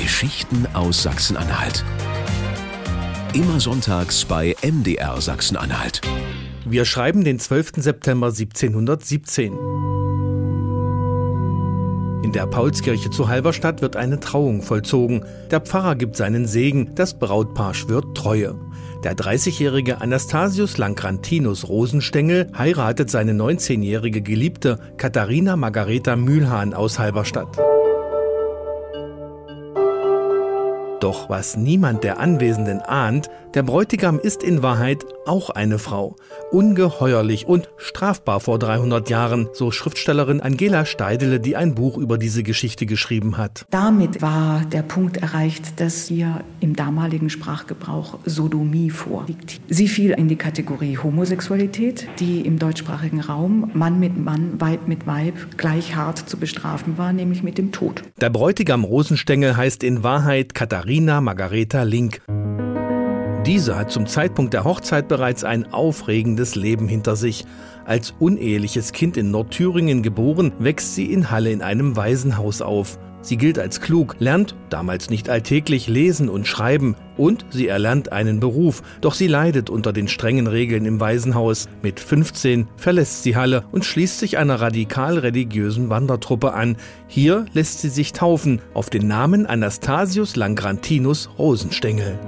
Geschichten aus Sachsen-Anhalt. Immer sonntags bei MDR Sachsen-Anhalt. Wir schreiben den 12. September 1717. In der Paulskirche zu Halberstadt wird eine Trauung vollzogen. Der Pfarrer gibt seinen Segen, das Brautpaar schwört Treue. Der 30-jährige Anastasius Lankrantinus Rosenstengel heiratet seine 19-jährige Geliebte Katharina Margareta Mühlhahn aus Halberstadt. Doch was niemand der Anwesenden ahnt, der Bräutigam ist in Wahrheit auch eine Frau. Ungeheuerlich und strafbar vor 300 Jahren, so Schriftstellerin Angela Steidele, die ein Buch über diese Geschichte geschrieben hat. Damit war der Punkt erreicht, dass hier im damaligen Sprachgebrauch Sodomie vorliegt. Sie fiel in die Kategorie Homosexualität, die im deutschsprachigen Raum Mann mit Mann, Weib mit Weib gleich hart zu bestrafen war, nämlich mit dem Tod. Der Bräutigam Rosenstengel heißt in Wahrheit Katharina Katharina Margareta Link. Diese hat zum Zeitpunkt der Hochzeit bereits ein aufregendes Leben hinter sich. Als uneheliches Kind in Nordthüringen geboren, wächst sie in Halle in einem Waisenhaus auf. Sie gilt als klug, lernt, damals nicht alltäglich, lesen und schreiben und sie erlernt einen Beruf, doch sie leidet unter den strengen Regeln im Waisenhaus. Mit 15 verlässt sie Halle und schließt sich einer radikal religiösen Wandertruppe an. Hier lässt sie sich taufen auf den Namen Anastasius Langrantinus Rosenstengel.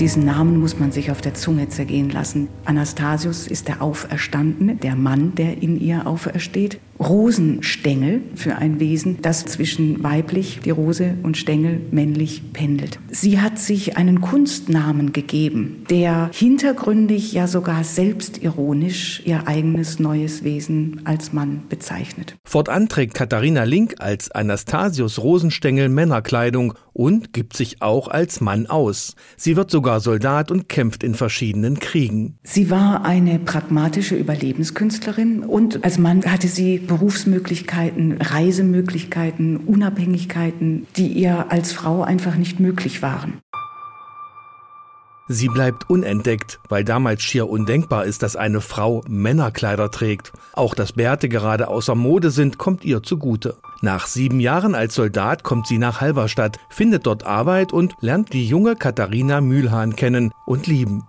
Diesen Namen muss man sich auf der Zunge zergehen lassen. Anastasius ist der Auferstandene, der Mann, der in ihr aufersteht. Rosenstängel für ein Wesen, das zwischen weiblich, die Rose, und Stängel männlich pendelt. Sie hat sich einen Kunstnamen gegeben, der hintergründig, ja sogar selbstironisch ihr eigenes neues Wesen als Mann bezeichnet. Fortan trägt Katharina Link als Anastasius Rosenstängel Männerkleidung und gibt sich auch als Mann aus. Sie wird sogar Soldat und kämpft in verschiedenen Kriegen. Sie war eine pragmatische Überlebenskünstlerin und als Mann hatte sie Berufsmöglichkeiten, Reisemöglichkeiten, Unabhängigkeiten, die ihr als Frau einfach nicht möglich waren. Sie bleibt unentdeckt, weil damals schier undenkbar ist, dass eine Frau Männerkleider trägt. Auch dass Bärte gerade außer Mode sind, kommt ihr zugute. Nach sieben Jahren als Soldat kommt sie nach Halberstadt, findet dort Arbeit und lernt die junge Katharina Mühlhahn kennen und lieben.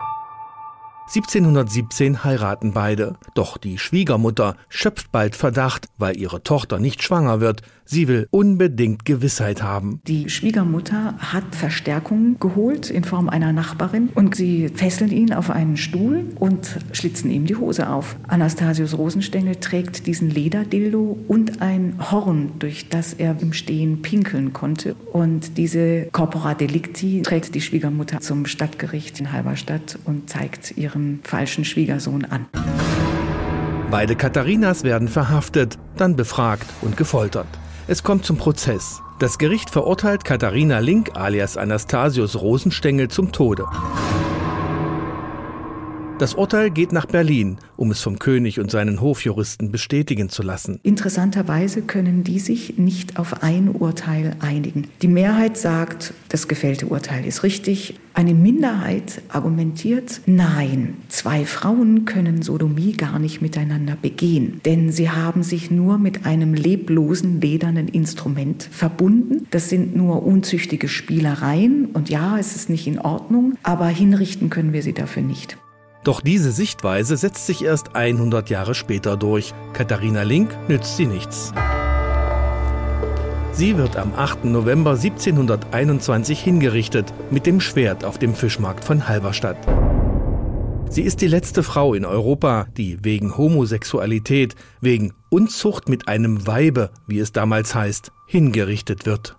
1717 heiraten beide. Doch die Schwiegermutter schöpft bald Verdacht, weil ihre Tochter nicht schwanger wird. Sie will unbedingt Gewissheit haben. Die Schwiegermutter hat Verstärkung geholt in Form einer Nachbarin und sie fesseln ihn auf einen Stuhl und schlitzen ihm die Hose auf. Anastasius Rosenstengel trägt diesen Lederdildo und ein Horn, durch das er im Stehen pinkeln konnte. Und diese Corpora Delicti trägt die Schwiegermutter zum Stadtgericht in Halberstadt und zeigt ihren falschen Schwiegersohn an. Beide Katharinas werden verhaftet, dann befragt und gefoltert. Es kommt zum Prozess. Das Gericht verurteilt Katharina Link alias Anastasius Rosenstengel zum Tode. Das Urteil geht nach Berlin, um es vom König und seinen Hofjuristen bestätigen zu lassen. Interessanterweise können die sich nicht auf ein Urteil einigen. Die Mehrheit sagt, das gefällte Urteil ist richtig. Eine Minderheit argumentiert, nein, zwei Frauen können Sodomie gar nicht miteinander begehen, denn sie haben sich nur mit einem leblosen ledernen Instrument verbunden. Das sind nur unzüchtige Spielereien und ja, es ist nicht in Ordnung, aber hinrichten können wir sie dafür nicht. Doch diese Sichtweise setzt sich erst 100 Jahre später durch. Katharina Link nützt sie nichts. Sie wird am 8. November 1721 hingerichtet mit dem Schwert auf dem Fischmarkt von Halberstadt. Sie ist die letzte Frau in Europa, die wegen Homosexualität, wegen Unzucht mit einem Weibe, wie es damals heißt, hingerichtet wird.